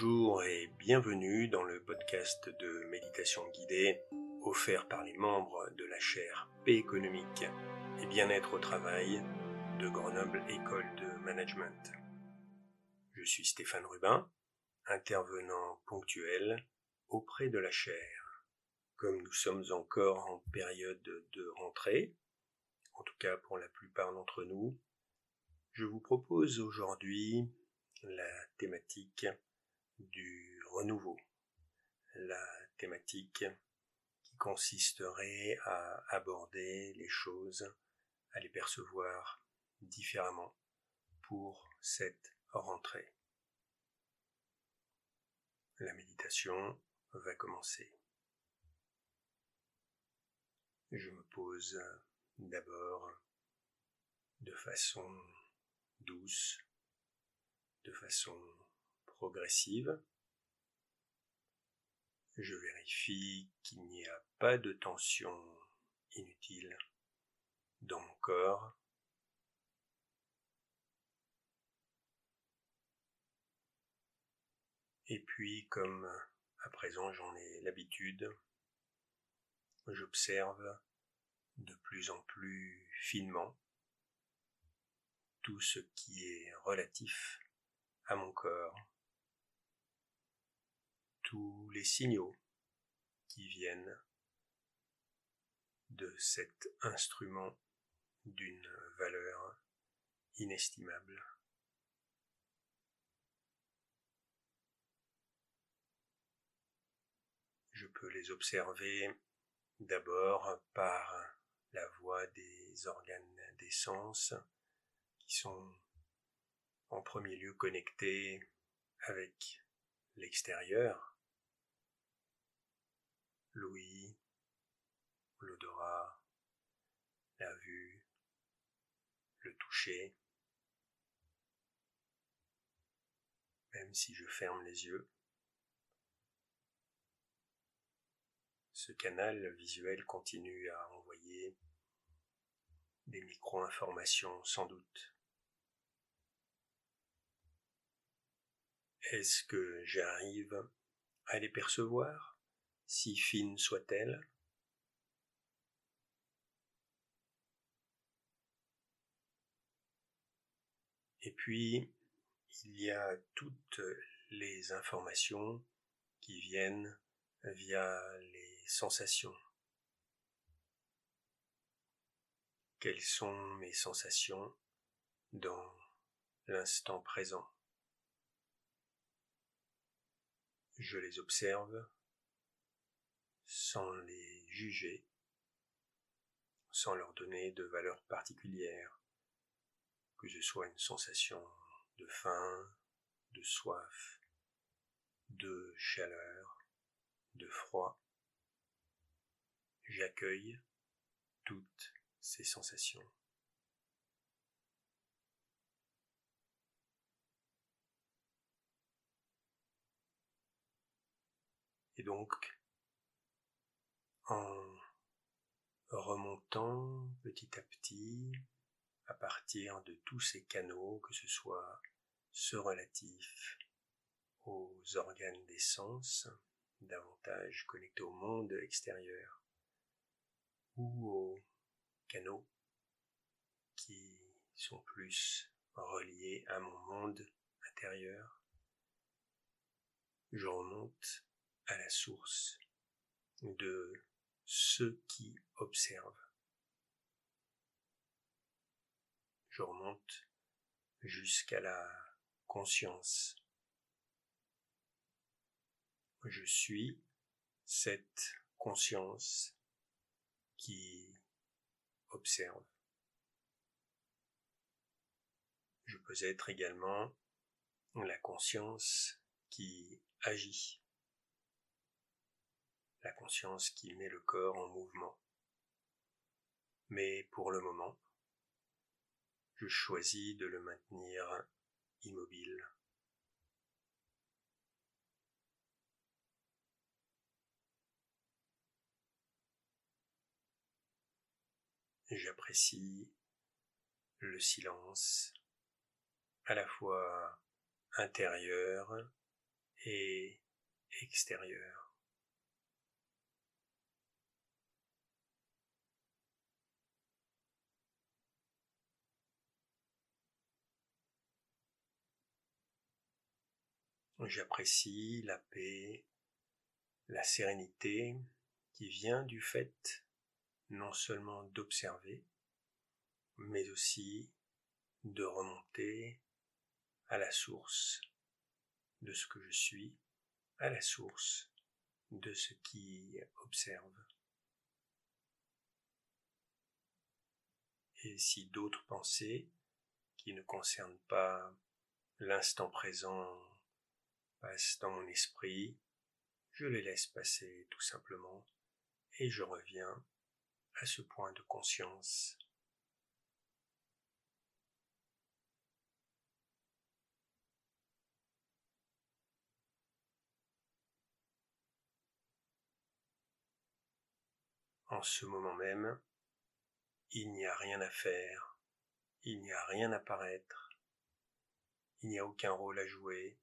Bonjour et bienvenue dans le podcast de méditation guidée offert par les membres de la chaire Paix économique et bien-être au travail de Grenoble École de Management. Je suis Stéphane Rubin, intervenant ponctuel auprès de la chaire. Comme nous sommes encore en période de rentrée, en tout cas pour la plupart d'entre nous, je vous propose aujourd'hui la thématique du renouveau, la thématique qui consisterait à aborder les choses, à les percevoir différemment pour cette rentrée. La méditation va commencer. Je me pose d'abord de façon douce, de façon progressive. Je vérifie qu'il n'y a pas de tension inutile dans mon corps. Et puis, comme à présent j'en ai l'habitude, j'observe de plus en plus finement tout ce qui est relatif à mon corps, signaux qui viennent de cet instrument d'une valeur inestimable. Je peux les observer d'abord par la voie des organes des sens qui sont en premier lieu connectés avec l'extérieur, l'ouïe, l'odorat, la vue, le toucher. Même si je ferme les yeux, ce canal visuel continue à envoyer des micro-informations sans doute. Est-ce que j'arrive à les percevoir, si fines soient-elles Et puis, il y a toutes les informations qui viennent via les sensations. Quelles sont mes sensations dans l'instant présent? Je les observe sans les juger, sans leur donner de valeur particulière, que ce soit une sensation de faim, de soif, de chaleur, de froid. J'accueille toutes ces sensations. Et donc, en remontant petit à petit, à partir de tous ces canaux, que ce soit ceux relatifs aux organes des sens, davantage connectés au monde extérieur, ou aux canaux qui sont plus reliés à mon monde intérieur. Je remonte à la source de ceux qui observent. Je remonte jusqu'à la conscience. Je suis cette conscience qui observe. Je peux être également la conscience qui agit, conscience qui met le corps en mouvement. Mais pour le moment, je choisis de le maintenir immobile. J'apprécie le silence à la fois intérieur et extérieur. J'apprécie la paix, la sérénité qui vient du fait non seulement d'observer, mais aussi de remonter à la source de ce que je suis, à la source de ce qui observe. Et si d'autres pensées qui ne concernent pas l'instant présent passent dans mon esprit, je les laisse passer tout simplement et je reviens à ce point de conscience. En ce moment même, il n'y a rien à faire, il n'y a rien à paraître, il n'y a aucun rôle à jouer,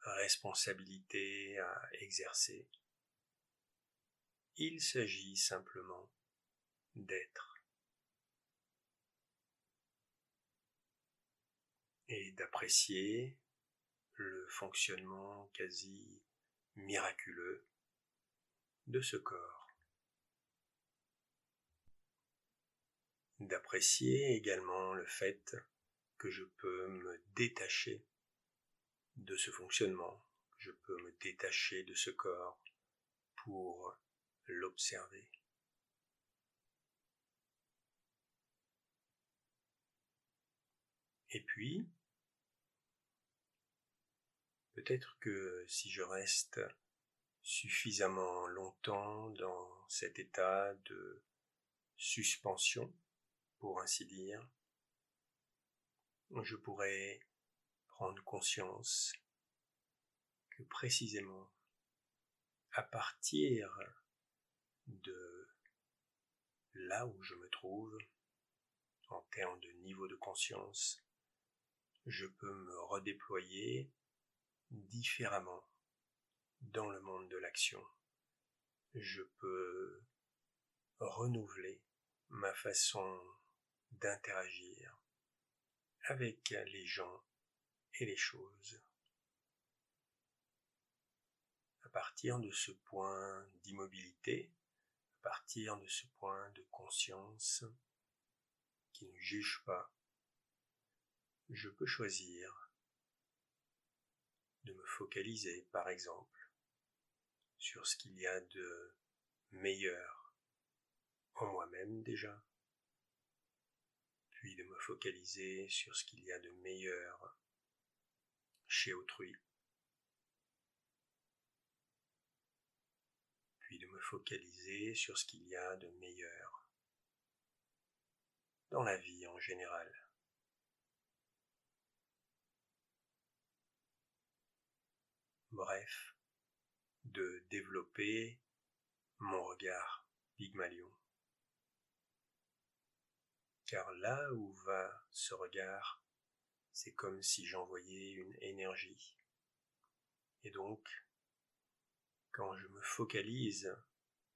responsabilité à exercer. Il s'agit simplement d'être et d'apprécier le fonctionnement quasi miraculeux de ce corps. D'apprécier également le fait que je peux me détacher de ce fonctionnement, je peux me détacher de ce corps pour l'observer. Et puis, peut-être que si je reste suffisamment longtemps dans cet état de suspension, pour ainsi dire, je pourrais prendre conscience que précisément à partir de là où je me trouve, en termes de niveau de conscience, je peux me redéployer différemment dans le monde de l'action. Je peux renouveler ma façon d'interagir avec les gens et les choses. À partir de ce point d'immobilité, à partir de ce point de conscience qui ne juge pas, je peux choisir de me focaliser, par exemple, sur ce qu'il y a de meilleur en moi-même déjà, puis de me focaliser sur ce qu'il y a de meilleur chez autrui, puis de me focaliser sur ce qu'il y a de meilleur dans la vie en général. Bref, de développer mon regard Pygmalion. Car là où va ce regard, c'est comme si j'envoyais une énergie. Et donc, quand je me focalise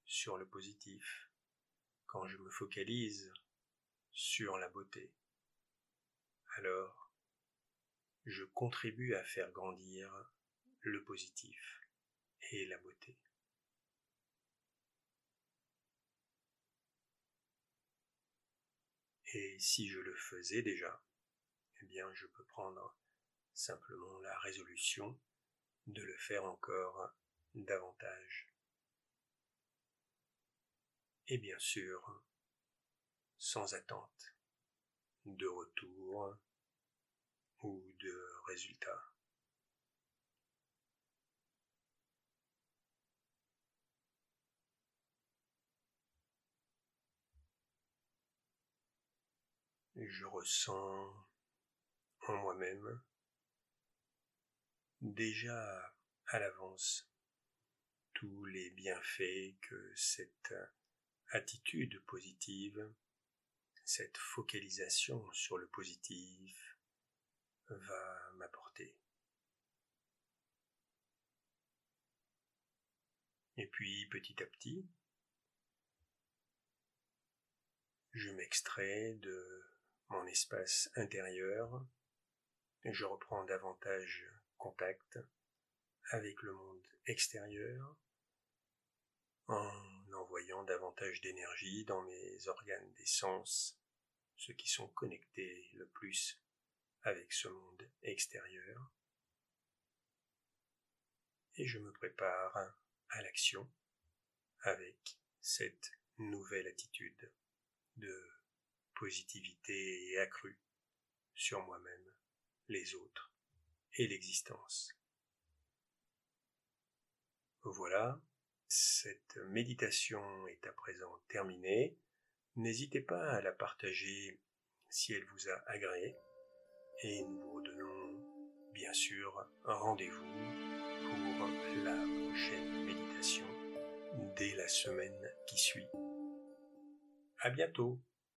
sur le positif, quand je me focalise sur la beauté, alors je contribue à faire grandir le positif et la beauté. Et si je le faisais déjà, eh bien je peux prendre simplement la résolution de le faire encore davantage. Et bien sûr, sans attente de retour ou de résultat. je ressens en moi-même, déjà à l'avance tous les bienfaits que cette attitude positive, cette focalisation sur le positif va m'apporter. Et puis petit à petit, je m'extrais de mon espace intérieur je reprends davantage contact avec le monde extérieur en envoyant davantage d'énergie dans mes organes des sens, ceux qui sont connectés le plus avec ce monde extérieur. Et je me prépare à l'action avec cette nouvelle attitude de positivité accrue sur moi-même, les autres et l'existence. Voilà, cette méditation est à présent terminée. N'hésitez pas à la partager si elle vous a agréé et nous vous redonnons bien sûr rendez-vous pour la prochaine méditation dès la semaine qui suit. À bientôt!